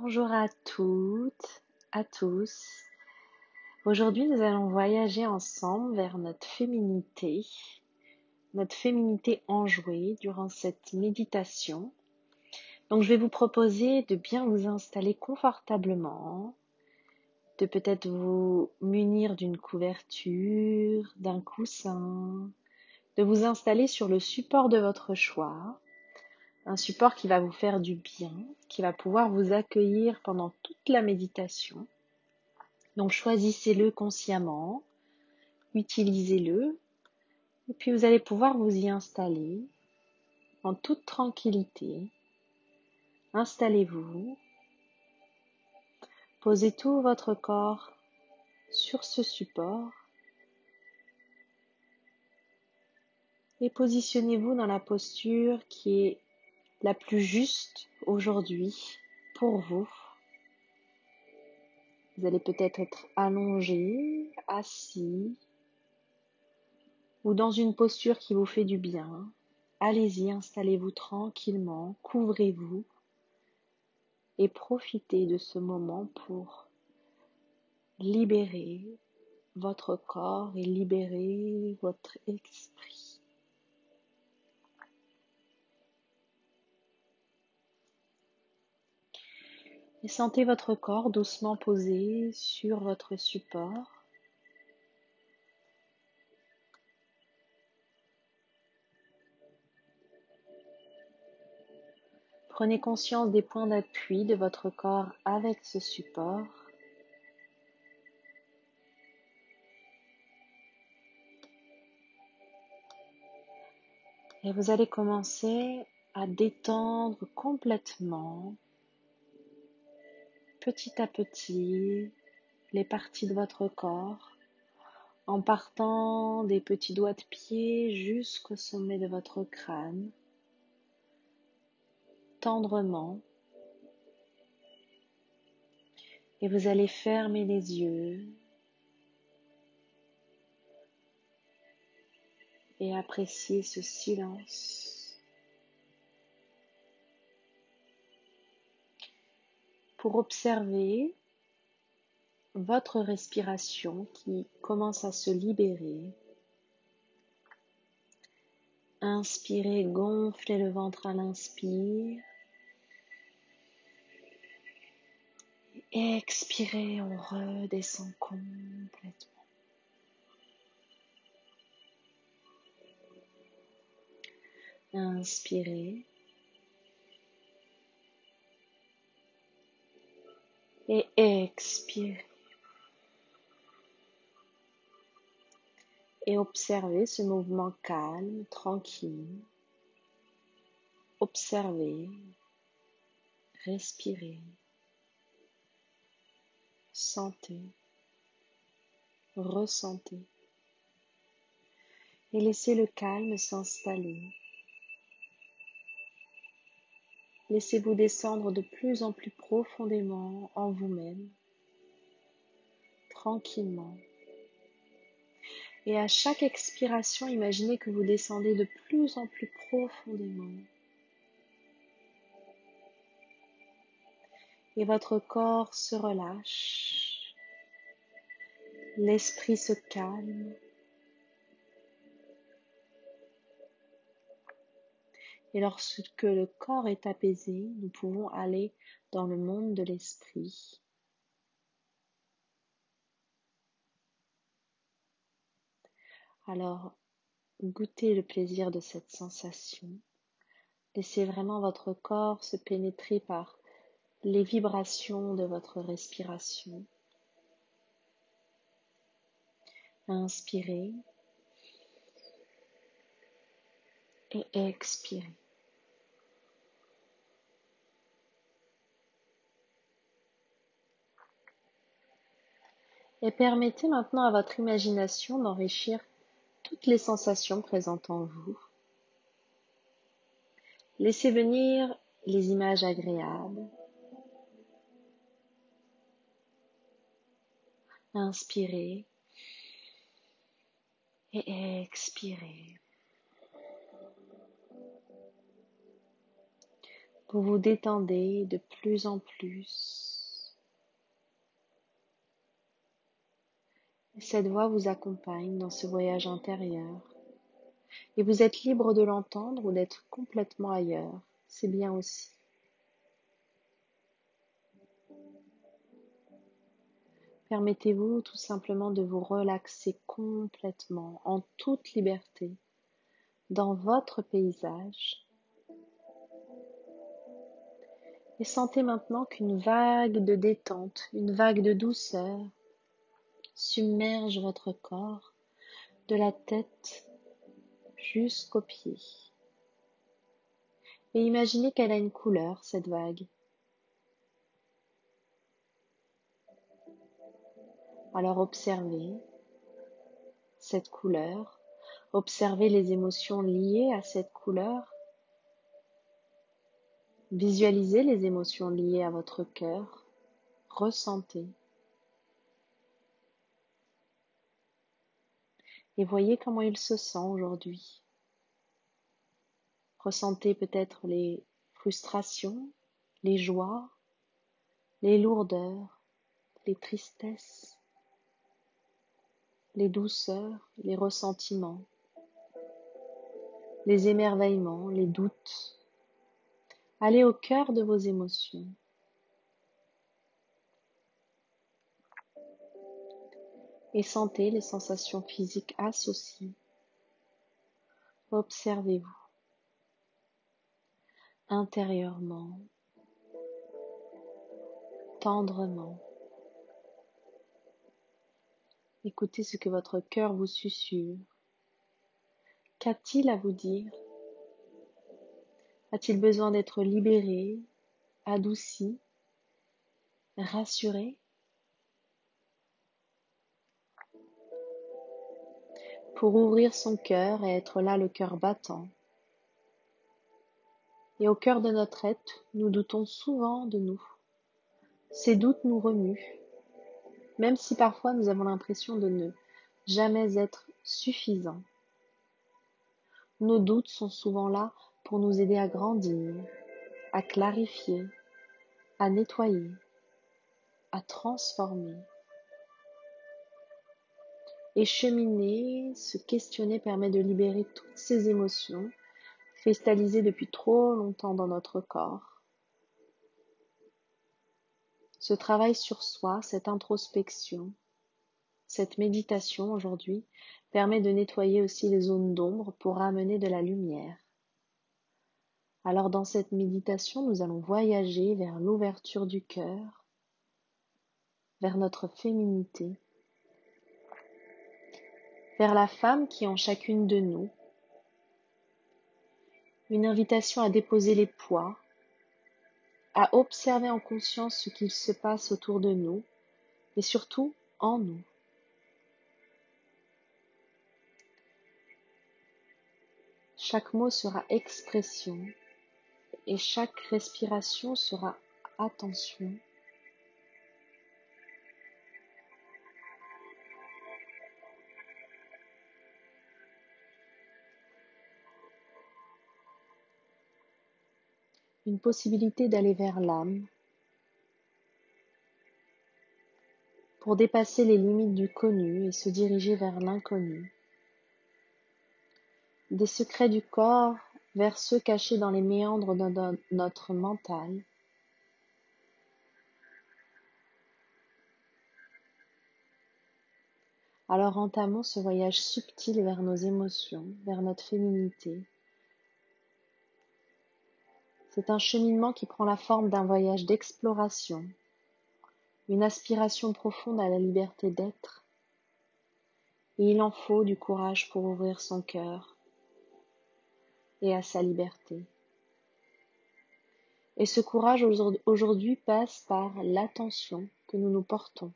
Bonjour à toutes, à tous. Aujourd'hui, nous allons voyager ensemble vers notre féminité, notre féminité enjouée durant cette méditation. Donc, je vais vous proposer de bien vous installer confortablement, de peut-être vous munir d'une couverture, d'un coussin, de vous installer sur le support de votre choix un support qui va vous faire du bien, qui va pouvoir vous accueillir pendant toute la méditation. Donc choisissez-le consciemment, utilisez-le, et puis vous allez pouvoir vous y installer en toute tranquillité. Installez-vous, posez tout votre corps sur ce support et positionnez-vous dans la posture qui est la plus juste aujourd'hui pour vous. Vous allez peut-être être allongé, assis ou dans une posture qui vous fait du bien. Allez-y, installez-vous tranquillement, couvrez-vous et profitez de ce moment pour libérer votre corps et libérer votre esprit. Et sentez votre corps doucement posé sur votre support. Prenez conscience des points d'appui de votre corps avec ce support. Et vous allez commencer à détendre complètement petit à petit les parties de votre corps en partant des petits doigts de pied jusqu'au sommet de votre crâne, tendrement. Et vous allez fermer les yeux et apprécier ce silence. Pour observer votre respiration qui commence à se libérer. Inspirez, gonflez le ventre à l'inspire. Expirez, on redescend complètement. Inspirez. Et expirez. Et observez ce mouvement calme, tranquille. Observez, respirez, sentez, ressentez. Et laissez le calme s'installer Laissez-vous descendre de plus en plus profondément en vous-même, tranquillement. Et à chaque expiration, imaginez que vous descendez de plus en plus profondément. Et votre corps se relâche. L'esprit se calme. Et lorsque le corps est apaisé, nous pouvons aller dans le monde de l'esprit. Alors, goûtez le plaisir de cette sensation. Laissez vraiment votre corps se pénétrer par les vibrations de votre respiration. Inspirez et expirez. Et permettez maintenant à votre imagination d'enrichir toutes les sensations présentes en vous. Laissez venir les images agréables. Inspirez et expirez. Vous vous détendez de plus en plus. Cette voix vous accompagne dans ce voyage intérieur. Et vous êtes libre de l'entendre ou d'être complètement ailleurs. C'est bien aussi. Permettez-vous tout simplement de vous relaxer complètement, en toute liberté, dans votre paysage. Et sentez maintenant qu'une vague de détente, une vague de douceur submerge votre corps de la tête jusqu'aux pieds. Et imaginez qu'elle a une couleur, cette vague. Alors observez cette couleur, observez les émotions liées à cette couleur, visualisez les émotions liées à votre cœur, ressentez. Et voyez comment il se sent aujourd'hui. Ressentez peut-être les frustrations, les joies, les lourdeurs, les tristesses les douceurs, les ressentiments, les émerveillements, les doutes. Allez au cœur de vos émotions. Et sentez les sensations physiques associées. Observez-vous intérieurement, tendrement. Écoutez ce que votre cœur vous susurre. Qu'a-t-il à vous dire? A-t-il besoin d'être libéré, adouci, rassuré? Pour ouvrir son cœur et être là le cœur battant. Et au cœur de notre être, nous doutons souvent de nous. Ces doutes nous remuent même si parfois nous avons l'impression de ne jamais être suffisants. Nos doutes sont souvent là pour nous aider à grandir, à clarifier, à nettoyer, à transformer. Et cheminer, se questionner permet de libérer toutes ces émotions cristallisées depuis trop longtemps dans notre corps ce travail sur soi, cette introspection, cette méditation aujourd'hui permet de nettoyer aussi les zones d'ombre pour ramener de la lumière. Alors dans cette méditation, nous allons voyager vers l'ouverture du cœur, vers notre féminité, vers la femme qui est en chacune de nous, une invitation à déposer les poids, à observer en conscience ce qu'il se passe autour de nous, mais surtout en nous. Chaque mot sera expression et chaque respiration sera attention. Une possibilité d'aller vers l'âme, pour dépasser les limites du connu et se diriger vers l'inconnu. Des secrets du corps vers ceux cachés dans les méandres de notre mental. Alors entamons ce voyage subtil vers nos émotions, vers notre féminité, c'est un cheminement qui prend la forme d'un voyage d'exploration, une aspiration profonde à la liberté d'être. Et il en faut du courage pour ouvrir son cœur et à sa liberté. Et ce courage aujourd'hui passe par l'attention que nous nous portons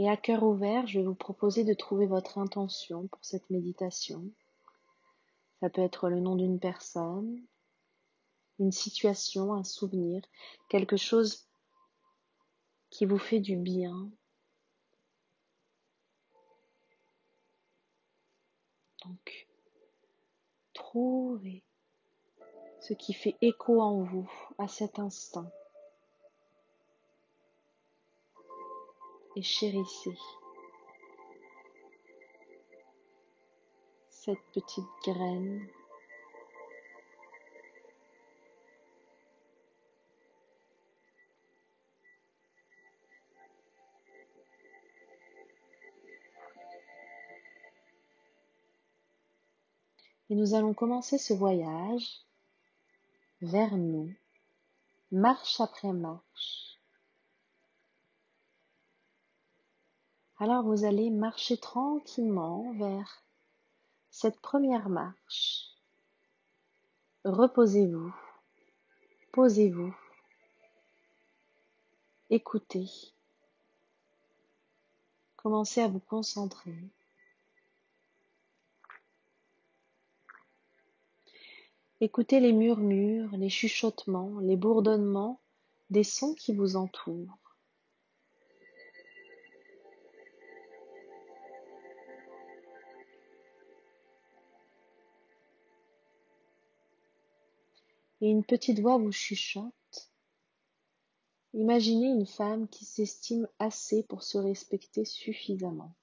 Et à cœur ouvert, je vais vous proposer de trouver votre intention pour cette méditation. Ça peut être le nom d'une personne, une situation, un souvenir, quelque chose qui vous fait du bien. Donc, trouvez ce qui fait écho en vous à cet instant et chérissez cette petite graine Et nous allons commencer ce voyage vers nous, marche après marche. Alors vous allez marcher tranquillement vers cette première marche. Reposez-vous, posez-vous, écoutez, commencez à vous concentrer. Écoutez les murmures, les chuchotements, les bourdonnements des sons qui vous entourent. Et une petite voix vous chuchote. Imaginez une femme qui s'estime assez pour se respecter suffisamment.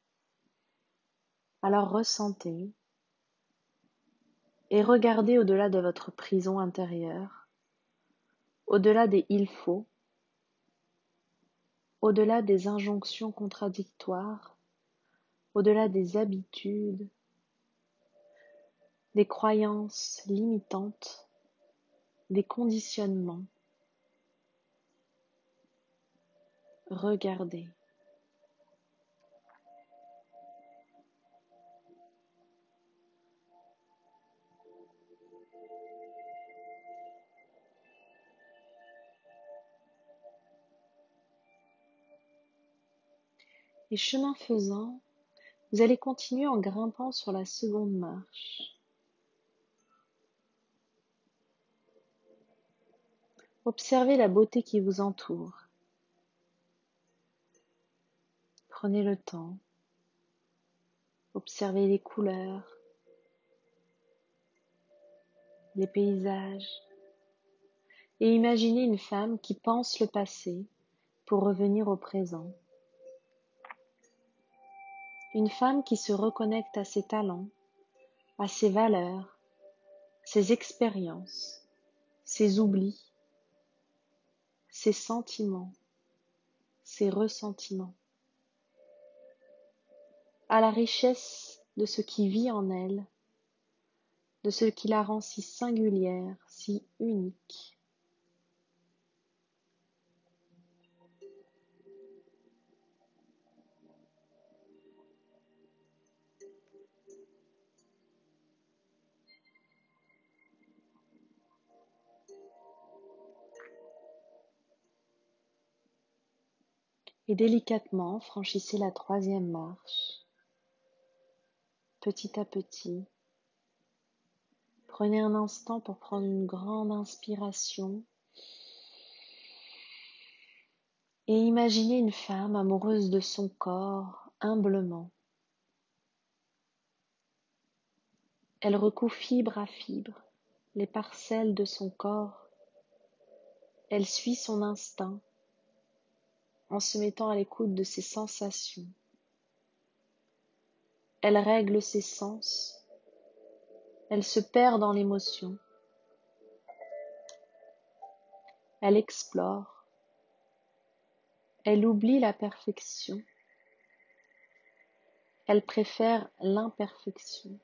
Alors ressentez et regardez au-delà de votre prison intérieure, au-delà des il faut, au-delà des injonctions contradictoires, au-delà des habitudes, des croyances limitantes, des conditionnements. Regardez. Et chemin faisant, vous allez continuer en grimpant sur la seconde marche. Observez la beauté qui vous entoure. Prenez le temps. Observez les couleurs, les paysages. Et imaginez une femme qui pense le passé pour revenir au présent. Une femme qui se reconnecte à ses talents, à ses valeurs, ses expériences, ses oublis, ses sentiments, ses ressentiments, à la richesse de ce qui vit en elle, de ce qui la rend si singulière, si unique. Et délicatement franchissez la troisième marche. Petit à petit, prenez un instant pour prendre une grande inspiration et imaginez une femme amoureuse de son corps humblement. Elle recoue fibre à fibre les parcelles de son corps. Elle suit son instinct en se mettant à l'écoute de ses sensations. Elle règle ses sens. Elle se perd dans l'émotion. Elle explore. Elle oublie la perfection. Elle préfère l'imperfection.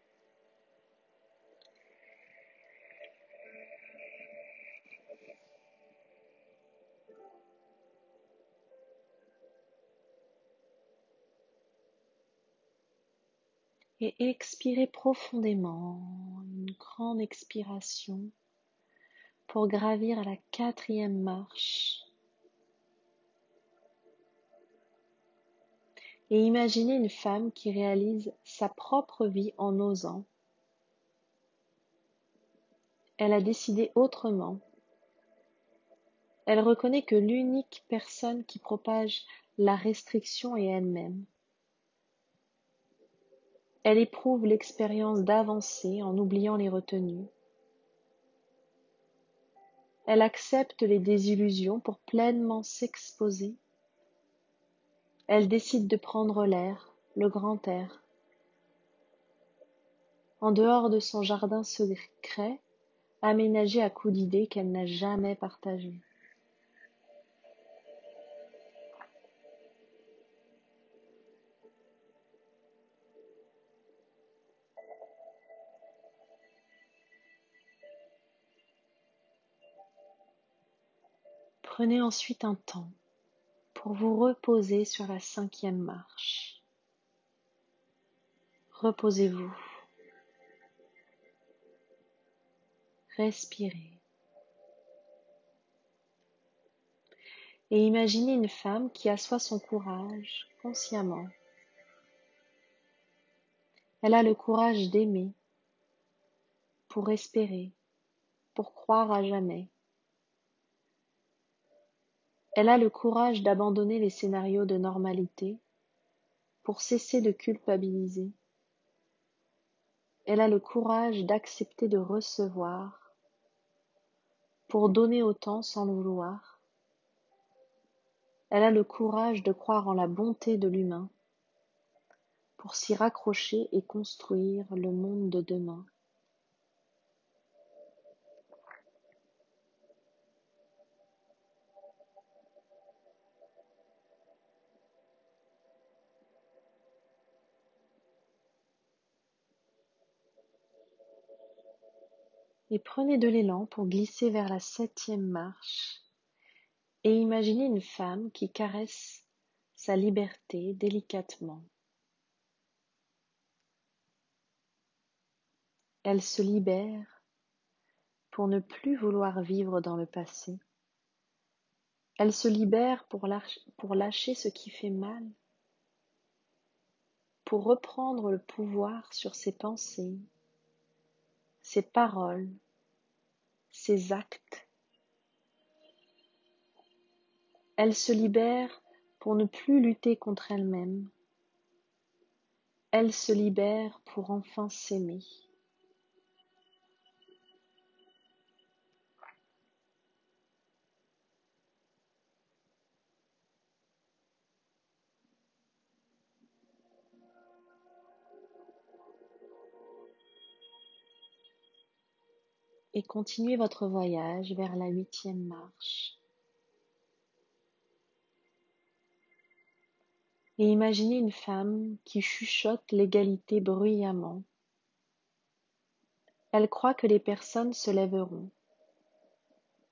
Et expirez profondément, une grande expiration pour gravir la quatrième marche. Et imaginez une femme qui réalise sa propre vie en osant. Elle a décidé autrement. Elle reconnaît que l'unique personne qui propage la restriction est elle-même. Elle éprouve l'expérience d'avancer en oubliant les retenues. Elle accepte les désillusions pour pleinement s'exposer. Elle décide de prendre l'air, le grand air. En dehors de son jardin secret, aménagé à coups d'idées qu'elle n'a jamais partagées. Prenez ensuite un temps pour vous reposer sur la cinquième marche. Reposez-vous. Respirez. Et imaginez une femme qui assoit son courage consciemment. Elle a le courage d'aimer, pour espérer, pour croire à jamais. Elle a le courage d'abandonner les scénarios de normalité pour cesser de culpabiliser. Elle a le courage d'accepter de recevoir pour donner autant sans le vouloir. Elle a le courage de croire en la bonté de l'humain pour s'y raccrocher et construire le monde de demain. Et prenez de l'élan pour glisser vers la septième marche et imaginez une femme qui caresse sa liberté délicatement. Elle se libère pour ne plus vouloir vivre dans le passé. Elle se libère pour lâcher, ce qui fait mal, pour reprendre le pouvoir sur ses pensées, ses paroles, ses actes. Elle se libère pour ne plus lutter contre elle-même. Elle se libère pour enfin s'aimer. Et continuez votre voyage vers la huitième marche. Et imaginez une femme qui chuchote l'égalité bruyamment. Elle croit que les personnes se lèveront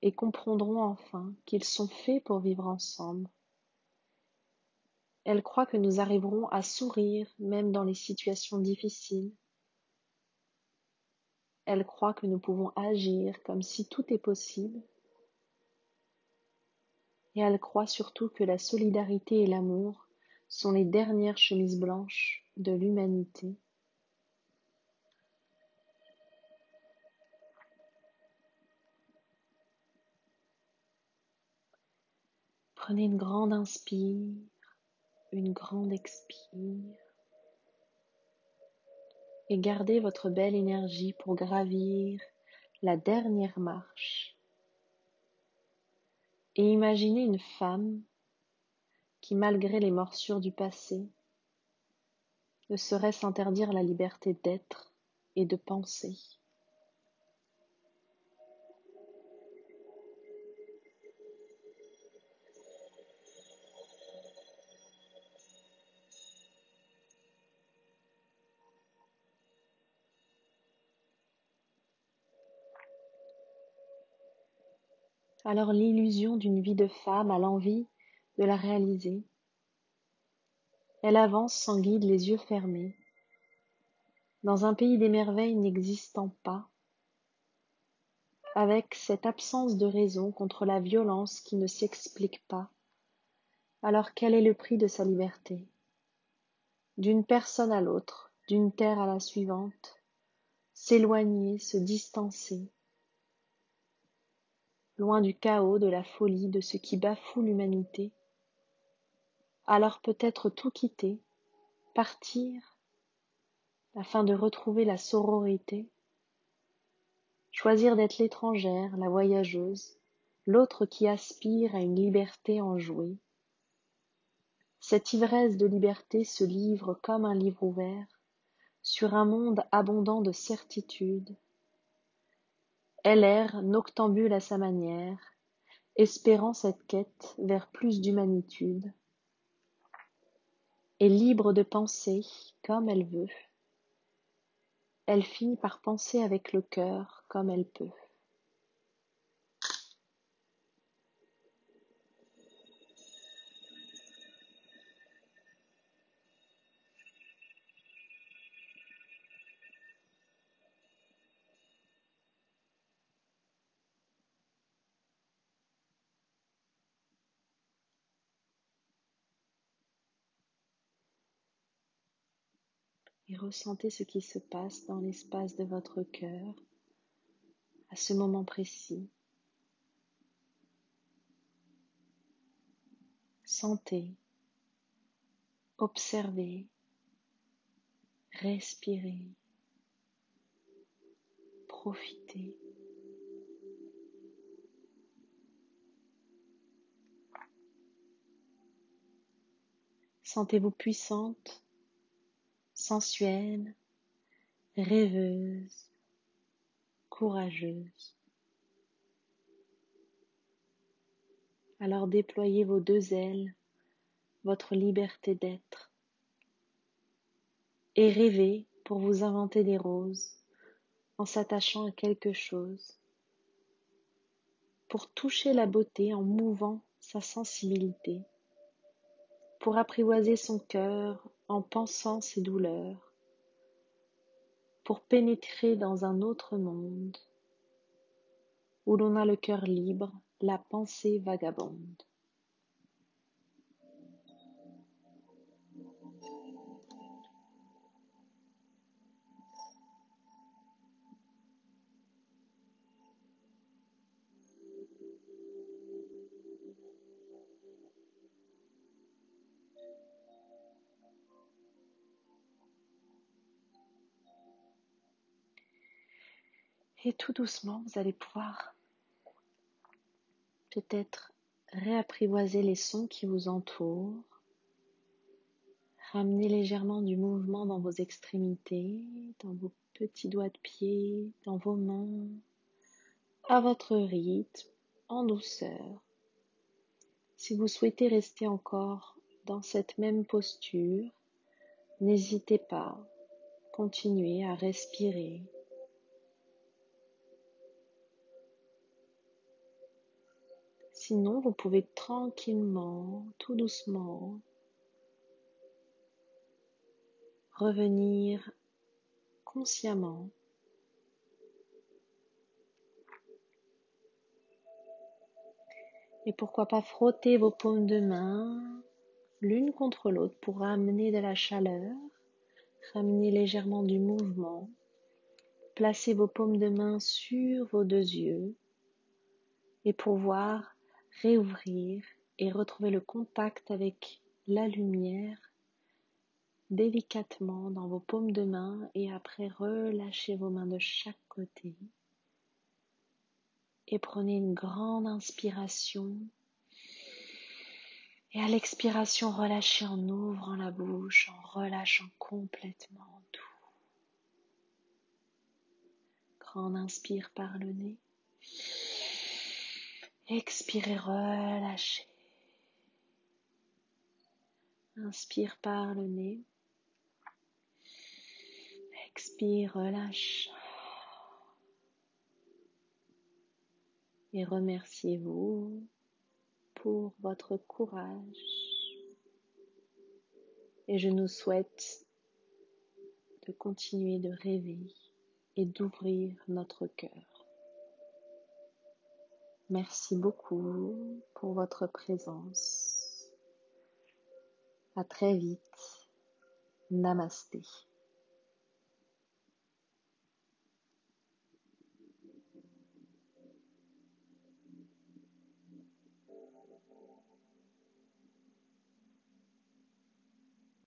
et comprendront enfin qu'ils sont faits pour vivre ensemble. Elle croit que nous arriverons à sourire même dans les situations difficiles elle croit que nous pouvons agir comme si tout est possible. Et elle croit surtout que la solidarité et l'amour sont les dernières chemises blanches de l'humanité. Prenez une grande inspire, une grande expire et gardez votre belle énergie pour gravir la dernière marche. Et imaginez une femme qui, malgré les morsures du passé, ne saurait s'interdire la liberté d'être et de penser. Alors l'illusion d'une vie de femme a l'envie de la réaliser. Elle avance sans guide les yeux fermés, dans un pays des merveilles n'existant pas, avec cette absence de raison contre la violence qui ne s'explique pas. Alors quel est le prix de sa liberté? D'une personne à l'autre, d'une terre à la suivante, s'éloigner, se distancer, loin du chaos, de la folie, de ce qui bafoue l'humanité. Alors peut-être tout quitter, partir, afin de retrouver la sororité, choisir d'être l'étrangère, la voyageuse, l'autre qui aspire à une liberté enjouée. Cette ivresse de liberté se livre comme un livre ouvert sur un monde abondant de certitudes. Elle erre, noctambule à sa manière, espérant cette quête vers plus d'humanitude, et libre de penser comme elle veut, elle finit par penser avec le cœur comme elle peut. et ressentez ce qui se passe dans l'espace de votre cœur à ce moment précis. Sentez, observez, respirez, profitez. Sentez-vous puissante sensuelle, rêveuse, courageuse. Alors déployez vos deux ailes, votre liberté d'être, et rêvez pour vous inventer des roses en s'attachant à quelque chose, pour toucher la beauté en mouvant sa sensibilité, pour apprivoiser son cœur en pensant ses douleurs, pour pénétrer dans un autre monde où l'on a le cœur libre, la pensée vagabonde. Et tout doucement, vous allez pouvoir peut-être réapprivoiser les sons qui vous entourent, ramener légèrement du mouvement dans vos extrémités, dans vos petits doigts de pied, dans vos mains, à votre rythme, en douceur. Si vous souhaitez rester encore dans cette même posture, n'hésitez pas, continuez à respirer Sinon, vous pouvez tranquillement, tout doucement, revenir consciemment Et pourquoi pas frotter vos paumes de main l'une contre l'autre pour ramener de la chaleur, ramener légèrement du mouvement. Placez vos paumes de main sur vos deux yeux et pour voir réouvrir et retrouver le contact avec la lumière délicatement dans vos paumes de main et après relâchez vos mains de chaque côté et prenez une grande inspiration et à l'expiration relâchez en ouvrant la bouche, en relâchant complètement tout. Grande inspire par le nez. Expirez, relâchez. Inspire par le nez. Expire, relâche. Et remerciez-vous pour votre courage. Et je nous souhaite de continuer de rêver et d'ouvrir notre cœur. Merci beaucoup pour votre présence. À très vite. Namasté.